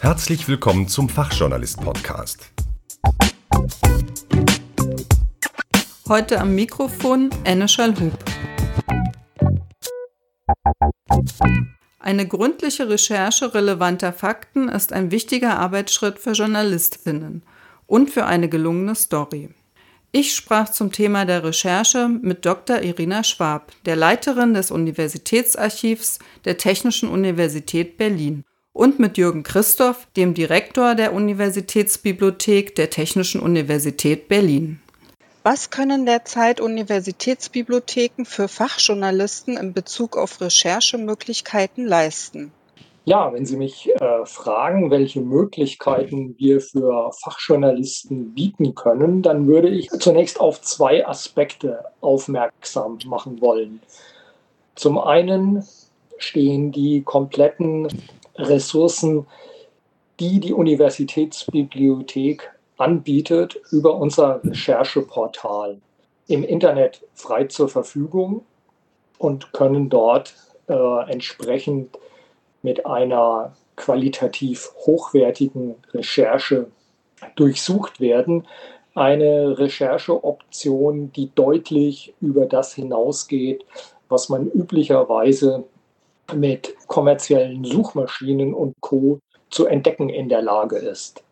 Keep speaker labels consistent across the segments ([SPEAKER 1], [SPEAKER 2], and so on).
[SPEAKER 1] Herzlich willkommen zum Fachjournalist-Podcast.
[SPEAKER 2] Heute am Mikrofon Anne Schallhub. Eine gründliche Recherche relevanter Fakten ist ein wichtiger Arbeitsschritt für Journalistinnen und für eine gelungene Story. Ich sprach zum Thema der Recherche mit Dr. Irina Schwab, der Leiterin des Universitätsarchivs der Technischen Universität Berlin, und mit Jürgen Christoph, dem Direktor der Universitätsbibliothek der Technischen Universität Berlin. Was können derzeit Universitätsbibliotheken für Fachjournalisten in Bezug auf Recherchemöglichkeiten leisten?
[SPEAKER 3] Ja, wenn Sie mich äh, fragen, welche Möglichkeiten wir für Fachjournalisten bieten können, dann würde ich zunächst auf zwei Aspekte aufmerksam machen wollen. Zum einen stehen die kompletten Ressourcen, die die Universitätsbibliothek anbietet, über unser Rechercheportal im Internet frei zur Verfügung und können dort äh, entsprechend mit einer qualitativ hochwertigen Recherche durchsucht werden. Eine Rechercheoption, die deutlich über das hinausgeht, was man üblicherweise mit kommerziellen Suchmaschinen und Co zu entdecken in der Lage ist.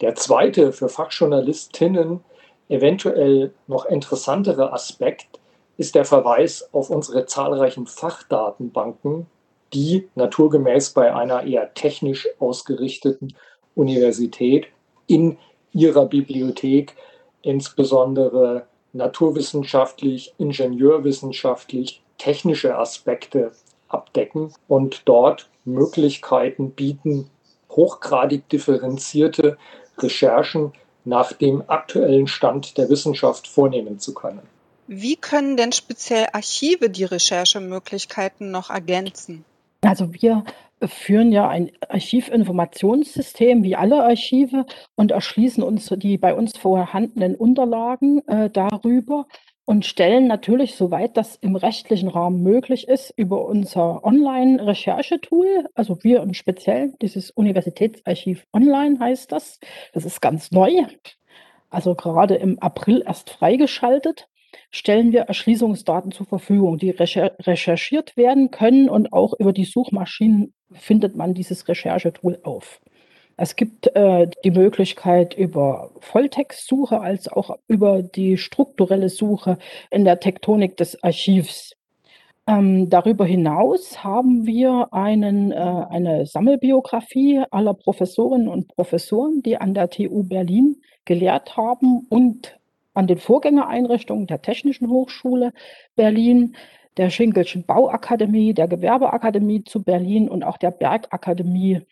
[SPEAKER 3] Der zweite für Fachjournalistinnen eventuell noch interessantere Aspekt ist der Verweis auf unsere zahlreichen Fachdatenbanken, die naturgemäß bei einer eher technisch ausgerichteten Universität in ihrer Bibliothek insbesondere naturwissenschaftlich, ingenieurwissenschaftlich, technische Aspekte abdecken und dort Möglichkeiten bieten, hochgradig differenzierte Recherchen nach dem aktuellen Stand der Wissenschaft vornehmen zu können.
[SPEAKER 2] Wie können denn speziell Archive die Recherchemöglichkeiten noch ergänzen?
[SPEAKER 4] Also wir führen ja ein Archivinformationssystem wie alle Archive und erschließen uns die bei uns vorhandenen Unterlagen äh, darüber und stellen natürlich, soweit das im rechtlichen Rahmen möglich ist, über unser Online-Recherchetool, also wir im Speziellen, dieses Universitätsarchiv Online heißt das. Das ist ganz neu, also gerade im April erst freigeschaltet stellen wir Erschließungsdaten zur Verfügung, die recherchiert werden können und auch über die Suchmaschinen findet man dieses Recherchetool auf. Es gibt äh, die Möglichkeit über Volltextsuche als auch über die strukturelle Suche in der Tektonik des Archivs. Ähm, darüber hinaus haben wir einen, äh, eine Sammelbiografie aller Professorinnen und Professoren, die an der TU Berlin gelehrt haben und an den Vorgängereinrichtungen der Technischen Hochschule Berlin, der Schinkelschen Bauakademie, der Gewerbeakademie zu Berlin und auch der Bergakademie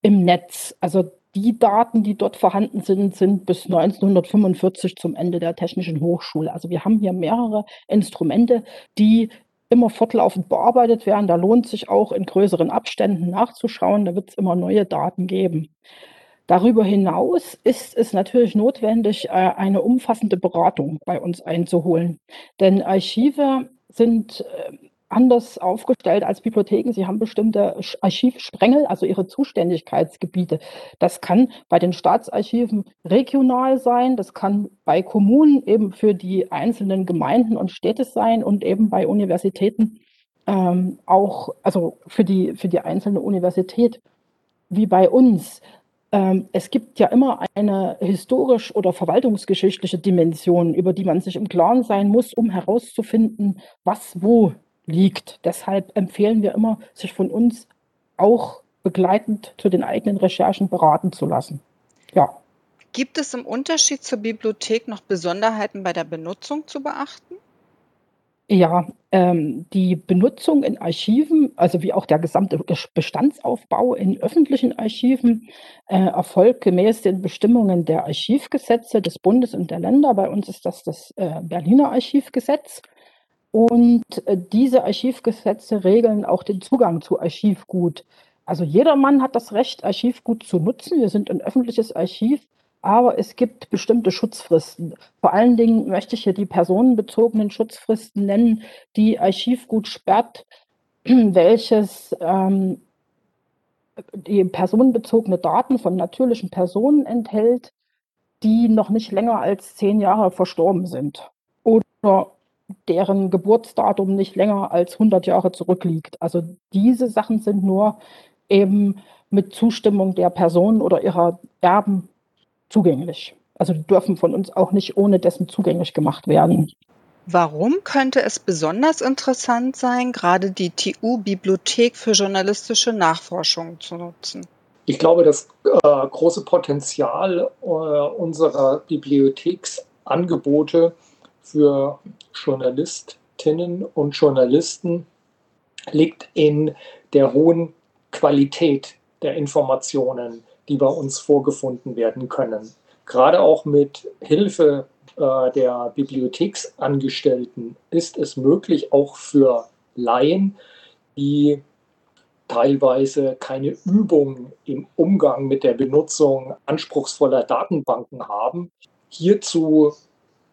[SPEAKER 4] im Netz. Also die Daten, die dort vorhanden sind, sind bis 1945 zum Ende der Technischen Hochschule. Also wir haben hier mehrere Instrumente, die immer fortlaufend bearbeitet werden. Da lohnt sich auch in größeren Abständen nachzuschauen. Da wird es immer neue Daten geben. Darüber hinaus ist es natürlich notwendig, äh, eine umfassende Beratung bei uns einzuholen. Denn Archive sind äh, anders aufgestellt als Bibliotheken. Sie haben bestimmte Archivsprengel, also ihre Zuständigkeitsgebiete. Das kann bei den Staatsarchiven regional sein, das kann bei Kommunen eben für die einzelnen Gemeinden und Städte sein und eben bei Universitäten ähm, auch, also für die, für die einzelne Universität wie bei uns. Ähm, es gibt ja immer eine historisch oder verwaltungsgeschichtliche Dimension, über die man sich im Klaren sein muss, um herauszufinden, was wo liegt. Deshalb empfehlen wir immer, sich von uns auch begleitend zu den eigenen Recherchen beraten zu lassen. Ja.
[SPEAKER 2] Gibt es im Unterschied zur Bibliothek noch Besonderheiten bei der Benutzung zu beachten?
[SPEAKER 4] Ja, ähm, die Benutzung in Archiven, also wie auch der gesamte Bestandsaufbau in öffentlichen Archiven, äh, erfolgt gemäß den Bestimmungen der Archivgesetze des Bundes und der Länder. Bei uns ist das das äh, Berliner Archivgesetz. Und äh, diese Archivgesetze regeln auch den Zugang zu Archivgut. Also jedermann hat das Recht, Archivgut zu nutzen. Wir sind ein öffentliches Archiv aber es gibt bestimmte Schutzfristen. Vor allen Dingen möchte ich hier die personenbezogenen Schutzfristen nennen, die Archivgut sperrt, welches ähm, die personenbezogene Daten von natürlichen Personen enthält, die noch nicht länger als zehn Jahre verstorben sind oder deren Geburtsdatum nicht länger als 100 Jahre zurückliegt. Also diese Sachen sind nur eben mit Zustimmung der Person oder ihrer Erben zugänglich. Also die dürfen von uns auch nicht ohne dessen zugänglich gemacht werden.
[SPEAKER 2] Warum könnte es besonders interessant sein, gerade die TU-Bibliothek für journalistische Nachforschung zu nutzen?
[SPEAKER 3] Ich glaube, das äh, große Potenzial äh, unserer Bibliotheksangebote für Journalistinnen und Journalisten liegt in der hohen Qualität der Informationen, die bei uns vorgefunden werden können. Gerade auch mit Hilfe äh, der Bibliotheksangestellten ist es möglich, auch für Laien, die teilweise keine Übung im Umgang mit der Benutzung anspruchsvoller Datenbanken haben, hierzu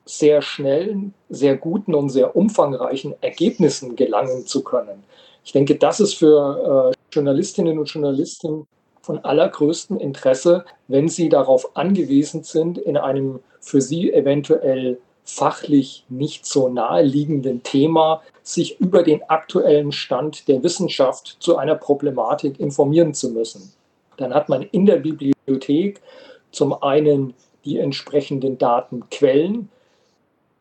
[SPEAKER 3] sehr schnellen, sehr guten und sehr umfangreichen Ergebnissen gelangen zu können. Ich denke, das ist für äh, Journalistinnen und Journalisten von allergrößtem Interesse, wenn sie darauf angewiesen sind, in einem für sie eventuell fachlich nicht so naheliegenden Thema sich über den aktuellen Stand der Wissenschaft zu einer Problematik informieren zu müssen. Dann hat man in der Bibliothek zum einen die entsprechenden Datenquellen,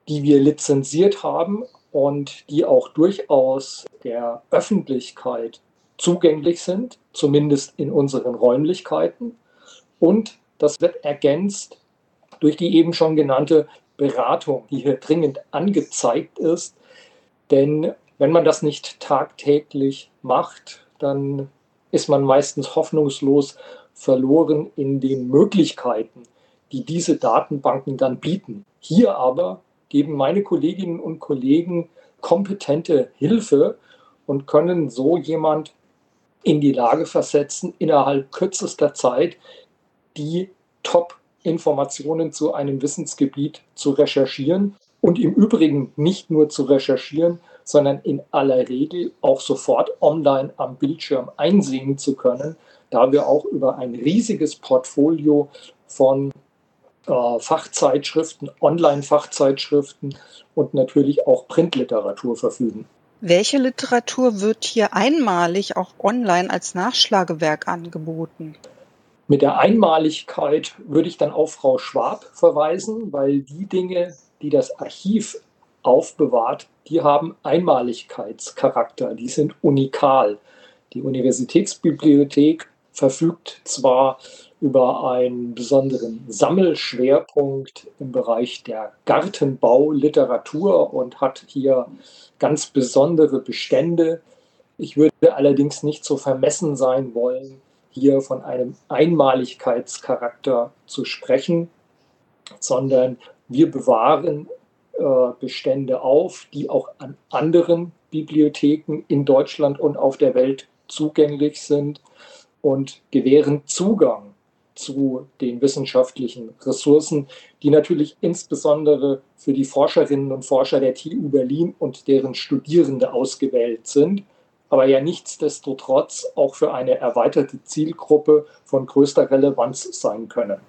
[SPEAKER 3] die wir lizenziert haben und die auch durchaus der Öffentlichkeit zugänglich sind, zumindest in unseren Räumlichkeiten. Und das wird ergänzt durch die eben schon genannte Beratung, die hier dringend angezeigt ist. Denn wenn man das nicht tagtäglich macht, dann ist man meistens hoffnungslos verloren in den Möglichkeiten, die diese Datenbanken dann bieten. Hier aber geben meine Kolleginnen und Kollegen kompetente Hilfe und können so jemand in die Lage versetzen, innerhalb kürzester Zeit die Top-Informationen zu einem Wissensgebiet zu recherchieren und im Übrigen nicht nur zu recherchieren, sondern in aller Regel auch sofort online am Bildschirm einsehen zu können, da wir auch über ein riesiges Portfolio von äh, Fachzeitschriften, Online-Fachzeitschriften und natürlich auch Printliteratur verfügen.
[SPEAKER 2] Welche Literatur wird hier einmalig auch online als Nachschlagewerk angeboten?
[SPEAKER 3] Mit der Einmaligkeit würde ich dann auf Frau Schwab verweisen, weil die Dinge, die das Archiv aufbewahrt, die haben Einmaligkeitscharakter, die sind unikal. Die Universitätsbibliothek verfügt zwar über einen besonderen Sammelschwerpunkt im Bereich der Gartenbauliteratur und hat hier ganz besondere Bestände. Ich würde allerdings nicht so vermessen sein wollen, hier von einem Einmaligkeitscharakter zu sprechen, sondern wir bewahren äh, Bestände auf, die auch an anderen Bibliotheken in Deutschland und auf der Welt zugänglich sind und gewähren Zugang zu den wissenschaftlichen Ressourcen, die natürlich insbesondere für die Forscherinnen und Forscher der TU Berlin und deren Studierende ausgewählt sind, aber ja nichtsdestotrotz auch für eine erweiterte Zielgruppe von größter Relevanz sein können.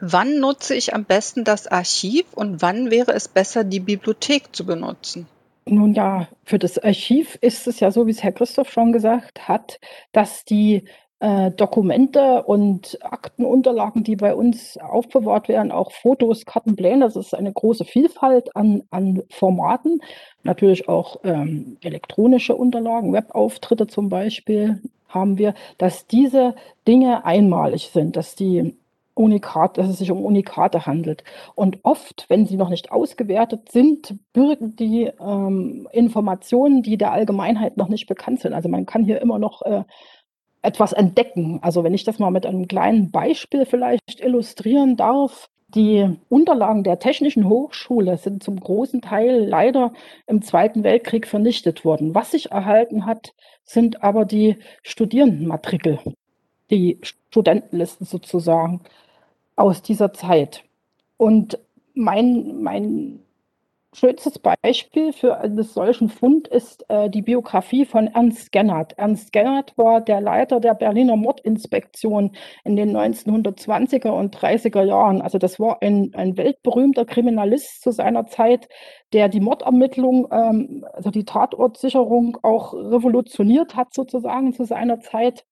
[SPEAKER 2] Wann nutze ich am besten das Archiv und wann wäre es besser, die Bibliothek zu benutzen?
[SPEAKER 4] Nun ja, für das Archiv ist es ja so, wie es Herr Christoph schon gesagt hat, dass die äh, Dokumente und Aktenunterlagen, die bei uns aufbewahrt werden, auch Fotos, Kartenpläne. Das ist eine große Vielfalt an, an Formaten. Natürlich auch ähm, elektronische Unterlagen, Webauftritte zum Beispiel haben wir, dass diese Dinge einmalig sind, dass die Unikat, dass es sich um Unikate handelt. Und oft, wenn sie noch nicht ausgewertet sind, bürgen die ähm, Informationen, die der Allgemeinheit noch nicht bekannt sind. Also man kann hier immer noch äh, etwas entdecken. Also wenn ich das mal mit einem kleinen Beispiel vielleicht illustrieren darf. Die Unterlagen der Technischen Hochschule sind zum großen Teil leider im Zweiten Weltkrieg vernichtet worden. Was sich erhalten hat, sind aber die Studierendenmatrikel, die Studentenlisten sozusagen aus dieser Zeit. Und mein, mein schönstes Beispiel für einen solchen Fund ist äh, die Biografie von Ernst Gennert. Ernst Gennert war der Leiter der Berliner Mordinspektion in den 1920er und 30er Jahren. Also das war ein, ein weltberühmter Kriminalist zu seiner Zeit, der die Mordermittlung, ähm, also die Tatortsicherung auch revolutioniert hat sozusagen zu seiner Zeit.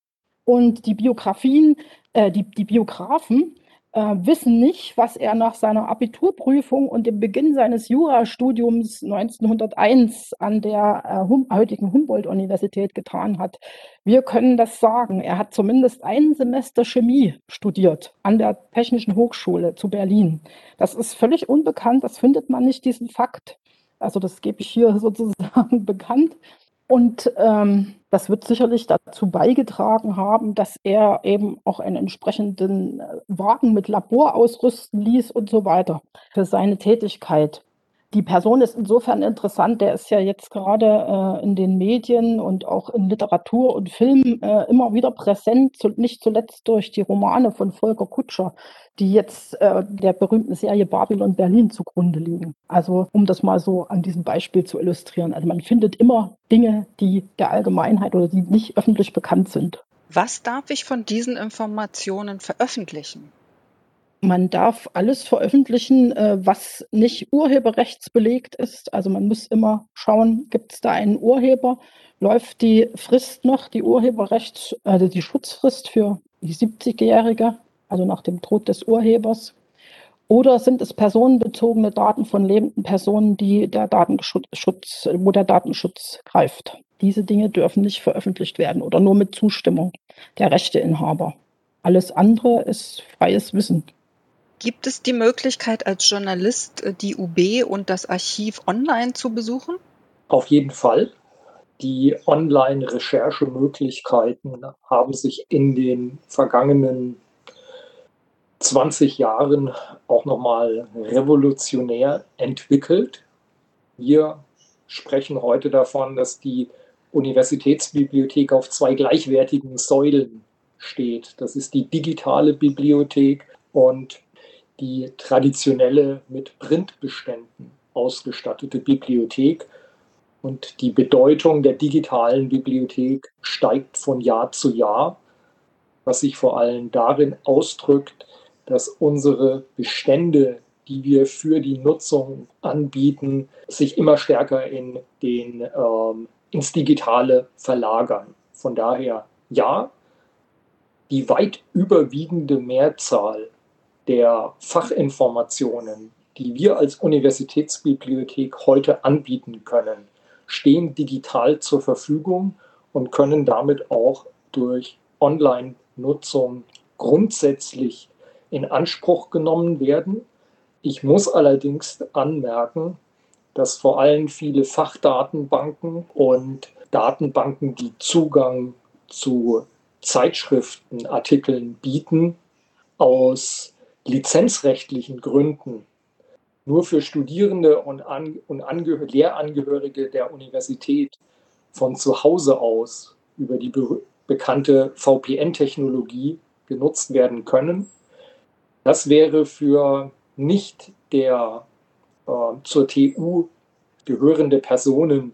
[SPEAKER 4] Und die Biografien, äh, die, die Biografen, äh, wissen nicht, was er nach seiner Abiturprüfung und dem Beginn seines Jurastudiums 1901 an der äh, hum heutigen Humboldt-Universität getan hat. Wir können das sagen. Er hat zumindest ein Semester Chemie studiert an der Technischen Hochschule zu Berlin. Das ist völlig unbekannt, das findet man nicht, diesen Fakt. Also das gebe ich hier sozusagen bekannt. Und ähm, das wird sicherlich dazu beigetragen haben, dass er eben auch einen entsprechenden äh, Wagen mit Labor ausrüsten ließ und so weiter für seine Tätigkeit. Die Person ist insofern interessant, der ist ja jetzt gerade äh, in den Medien und auch in Literatur und Film äh, immer wieder präsent, zu, nicht zuletzt durch die Romane von Volker Kutscher, die jetzt äh, der berühmten Serie Babylon Berlin zugrunde liegen. Also um das mal so an diesem Beispiel zu illustrieren. Also man findet immer Dinge, die der Allgemeinheit oder die nicht öffentlich bekannt sind.
[SPEAKER 2] Was darf ich von diesen Informationen veröffentlichen?
[SPEAKER 4] Man darf alles veröffentlichen, äh, was nicht urheberrechtsbelegt ist. Also man muss immer schauen, gibt es da einen Urheber? Läuft die Frist noch, die Urheberrechts, also die Schutzfrist für die 70-Jährige, also nach dem Tod des Urhebers? Oder sind es personenbezogene Daten von lebenden Personen, die der Datenschutz, wo der Datenschutz greift? Diese Dinge dürfen nicht veröffentlicht werden oder nur mit Zustimmung der Rechteinhaber. Alles andere ist freies Wissen.
[SPEAKER 2] Gibt es die Möglichkeit, als Journalist äh, die UB und das Archiv online zu besuchen?
[SPEAKER 3] Auf jeden Fall. Die Online-Recherchemöglichkeiten haben sich in den vergangenen 20 Jahren auch nochmal revolutionär entwickelt. Wir sprechen heute davon, dass die Universitätsbibliothek auf zwei gleichwertigen Säulen steht. Das ist die digitale Bibliothek und die traditionelle mit Printbeständen ausgestattete Bibliothek. Und die Bedeutung der digitalen Bibliothek steigt von Jahr zu Jahr, was sich vor allem darin ausdrückt, dass unsere Bestände, die wir für die Nutzung anbieten, sich immer stärker in den, ähm, ins Digitale verlagern. Von daher ja, die weit überwiegende Mehrzahl der Fachinformationen, die wir als Universitätsbibliothek heute anbieten können, stehen digital zur Verfügung und können damit auch durch Online-Nutzung grundsätzlich in Anspruch genommen werden. Ich muss allerdings anmerken, dass vor allem viele Fachdatenbanken und Datenbanken, die Zugang zu Zeitschriftenartikeln bieten, aus lizenzrechtlichen Gründen nur für Studierende und, An und Angehör Lehrangehörige der Universität von zu Hause aus über die be bekannte VPN-Technologie genutzt werden können. Das wäre für nicht der äh, zur TU gehörende Personen,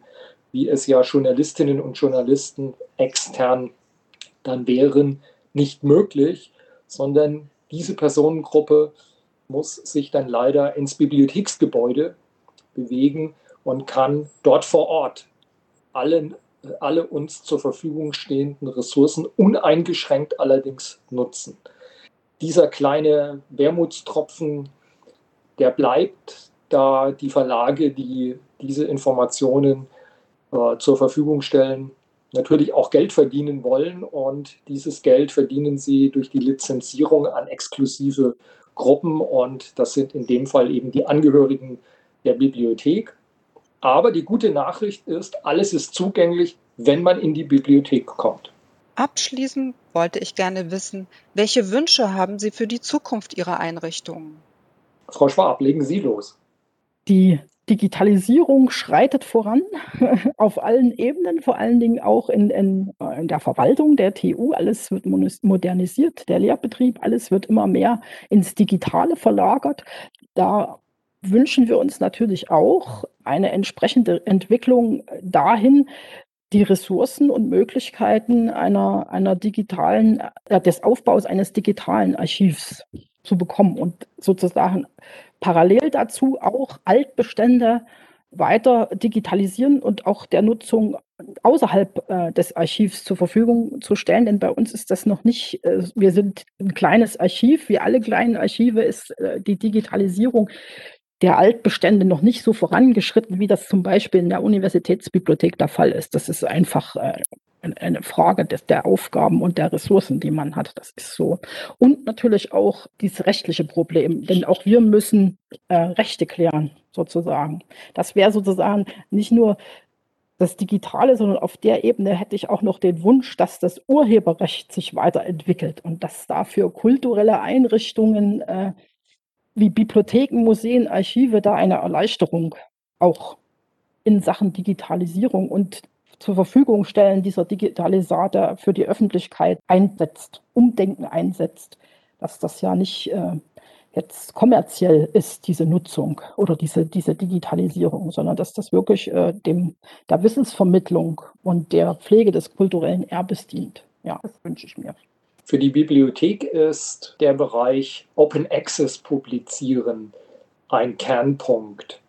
[SPEAKER 3] wie es ja Journalistinnen und Journalisten extern dann wären, nicht möglich, sondern diese Personengruppe muss sich dann leider ins Bibliotheksgebäude bewegen und kann dort vor Ort alle, alle uns zur Verfügung stehenden Ressourcen uneingeschränkt allerdings nutzen. Dieser kleine Wermutstropfen, der bleibt, da die Verlage, die diese Informationen äh, zur Verfügung stellen, natürlich auch Geld verdienen wollen und dieses Geld verdienen sie durch die Lizenzierung an exklusive Gruppen und das sind in dem Fall eben die Angehörigen der Bibliothek. Aber die gute Nachricht ist, alles ist zugänglich, wenn man in die Bibliothek kommt.
[SPEAKER 2] Abschließend wollte ich gerne wissen, welche Wünsche haben Sie für die Zukunft Ihrer Einrichtung?
[SPEAKER 3] Frau Schwab, legen Sie los.
[SPEAKER 4] Die Digitalisierung schreitet voran auf allen Ebenen, vor allen Dingen auch in, in, äh, in, der Verwaltung der TU. Alles wird modernisiert, der Lehrbetrieb, alles wird immer mehr ins Digitale verlagert. Da wünschen wir uns natürlich auch eine entsprechende Entwicklung dahin, die Ressourcen und Möglichkeiten einer, einer digitalen, äh, des Aufbaus eines digitalen Archivs zu bekommen und sozusagen parallel dazu auch Altbestände weiter digitalisieren und auch der Nutzung außerhalb äh, des Archivs zur Verfügung zu stellen. Denn bei uns ist das noch nicht, äh, wir sind ein kleines Archiv, wie alle kleinen Archive ist äh, die Digitalisierung der Altbestände noch nicht so vorangeschritten, wie das zum Beispiel in der Universitätsbibliothek der Fall ist. Das ist einfach äh, eine Frage des, der Aufgaben und der Ressourcen, die man hat. Das ist so. Und natürlich auch dieses rechtliche Problem, denn auch wir müssen äh, Rechte klären, sozusagen. Das wäre sozusagen nicht nur das Digitale, sondern auf der Ebene hätte ich auch noch den Wunsch, dass das Urheberrecht sich weiterentwickelt und dass dafür kulturelle Einrichtungen äh, wie Bibliotheken, Museen, Archive da eine Erleichterung auch in Sachen Digitalisierung und zur Verfügung stellen dieser Digitalisator für die Öffentlichkeit einsetzt, Umdenken einsetzt, dass das ja nicht äh, jetzt kommerziell ist, diese Nutzung oder diese, diese Digitalisierung, sondern dass das wirklich äh, dem, der Wissensvermittlung und der Pflege des kulturellen Erbes dient. Ja, das wünsche ich mir.
[SPEAKER 3] Für die Bibliothek ist der Bereich Open Access Publizieren ein Kernpunkt.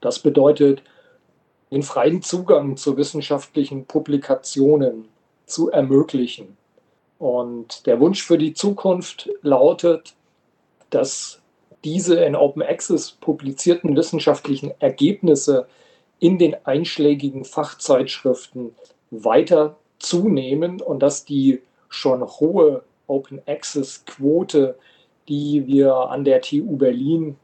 [SPEAKER 3] Das bedeutet, den freien Zugang zu wissenschaftlichen Publikationen zu ermöglichen. Und der Wunsch für die Zukunft lautet, dass diese in Open Access publizierten wissenschaftlichen Ergebnisse in den einschlägigen Fachzeitschriften weiter zunehmen und dass die schon hohe Open Access Quote, die wir an der TU Berlin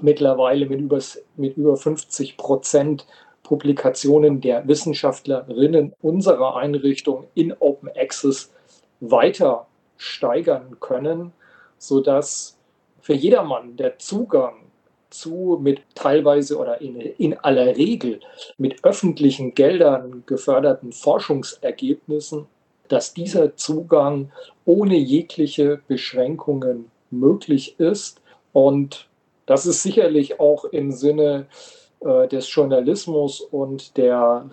[SPEAKER 3] mittlerweile mit über, mit über 50 Prozent Publikationen der Wissenschaftlerinnen unserer Einrichtung in Open Access weiter steigern können, sodass für jedermann der Zugang zu mit teilweise oder in, in aller Regel mit öffentlichen Geldern geförderten Forschungsergebnissen dass dieser Zugang ohne jegliche Beschränkungen möglich ist. Und das ist sicherlich auch im Sinne äh, des Journalismus und der,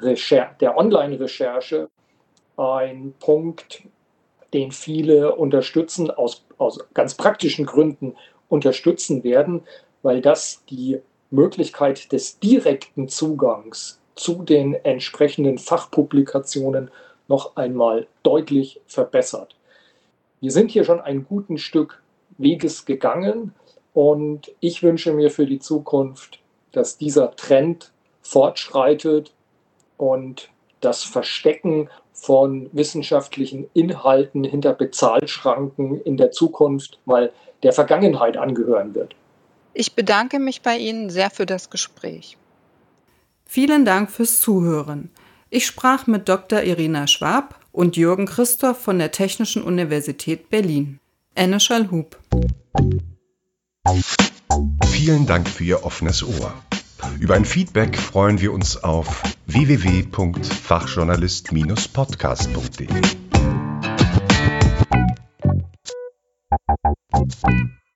[SPEAKER 3] der Online-Recherche ein Punkt, den viele unterstützen, aus, aus ganz praktischen Gründen unterstützen werden, weil das die Möglichkeit des direkten Zugangs zu den entsprechenden Fachpublikationen noch einmal deutlich verbessert. Wir sind hier schon ein gutes Stück Weges gegangen und ich wünsche mir für die Zukunft, dass dieser Trend fortschreitet und das Verstecken von wissenschaftlichen Inhalten hinter Bezahlschranken in der Zukunft mal der Vergangenheit angehören wird.
[SPEAKER 2] Ich bedanke mich bei Ihnen sehr für das Gespräch. Vielen Dank fürs Zuhören. Ich sprach mit Dr. Irina Schwab und Jürgen Christoph von der Technischen Universität Berlin. Anne Schallhub.
[SPEAKER 1] Vielen Dank für Ihr offenes Ohr. Über ein Feedback freuen wir uns auf www.fachjournalist-podcast.de.